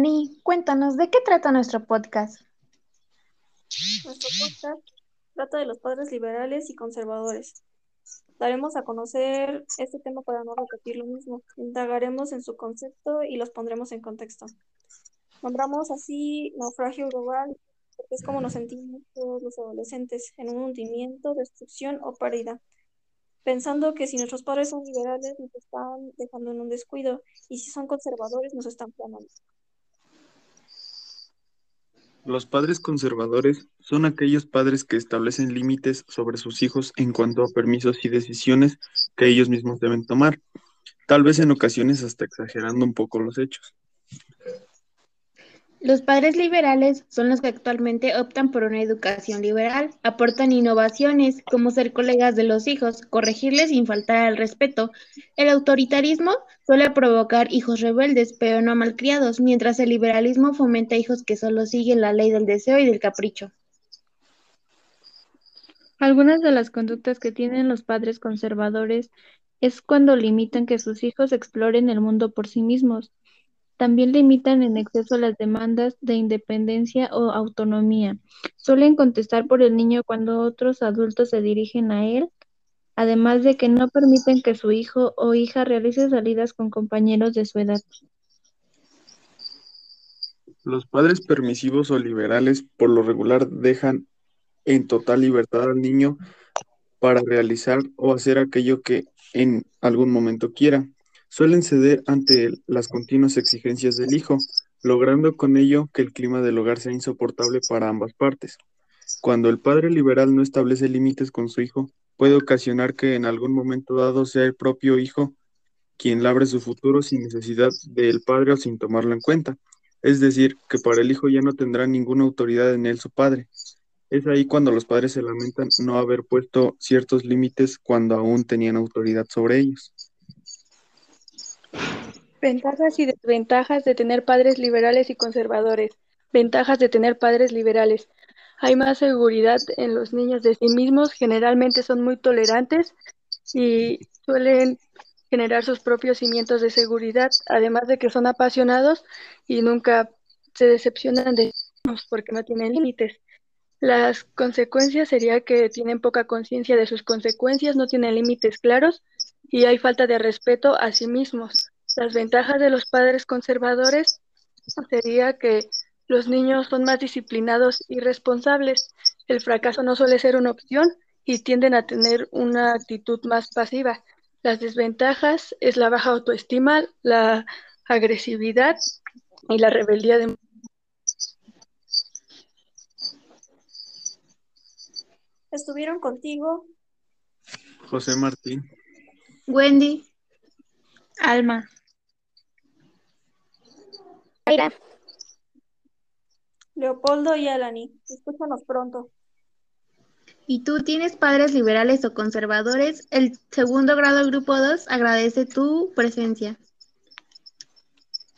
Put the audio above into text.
Ni, cuéntanos, ¿de qué trata nuestro podcast? Nuestro podcast trata de los padres liberales y conservadores. Daremos a conocer este tema para no repetir lo mismo. Indagaremos en su concepto y los pondremos en contexto. Nombramos así naufragio global, porque es como nos sentimos todos los adolescentes, en un hundimiento, destrucción o pérdida, pensando que si nuestros padres son liberales nos están dejando en un descuido y si son conservadores nos están planando. Los padres conservadores son aquellos padres que establecen límites sobre sus hijos en cuanto a permisos y decisiones que ellos mismos deben tomar, tal vez en ocasiones hasta exagerando un poco los hechos. Los padres liberales son los que actualmente optan por una educación liberal, aportan innovaciones como ser colegas de los hijos, corregirles sin faltar al respeto. El autoritarismo suele provocar hijos rebeldes, pero no malcriados, mientras el liberalismo fomenta hijos que solo siguen la ley del deseo y del capricho. Algunas de las conductas que tienen los padres conservadores es cuando limitan que sus hijos exploren el mundo por sí mismos también limitan en exceso las demandas de independencia o autonomía. Suelen contestar por el niño cuando otros adultos se dirigen a él, además de que no permiten que su hijo o hija realice salidas con compañeros de su edad. Los padres permisivos o liberales por lo regular dejan en total libertad al niño para realizar o hacer aquello que en algún momento quiera suelen ceder ante las continuas exigencias del hijo, logrando con ello que el clima del hogar sea insoportable para ambas partes. Cuando el padre liberal no establece límites con su hijo, puede ocasionar que en algún momento dado sea el propio hijo quien labre su futuro sin necesidad del padre o sin tomarlo en cuenta. Es decir, que para el hijo ya no tendrá ninguna autoridad en él su padre. Es ahí cuando los padres se lamentan no haber puesto ciertos límites cuando aún tenían autoridad sobre ellos. Ventajas y desventajas de tener padres liberales y conservadores. Ventajas de tener padres liberales. Hay más seguridad en los niños de sí mismos, generalmente son muy tolerantes y suelen generar sus propios cimientos de seguridad, además de que son apasionados y nunca se decepcionan de ellos porque no tienen límites. Las consecuencias sería que tienen poca conciencia de sus consecuencias, no tienen límites claros y hay falta de respeto a sí mismos. Las ventajas de los padres conservadores sería que los niños son más disciplinados y responsables. El fracaso no suele ser una opción y tienden a tener una actitud más pasiva. Las desventajas es la baja autoestima, la agresividad y la rebeldía de Estuvieron contigo José Martín, Wendy, Alma. Leopoldo y Alani. Escúchanos pronto. ¿Y tú tienes padres liberales o conservadores? El segundo grado grupo 2 agradece tu presencia.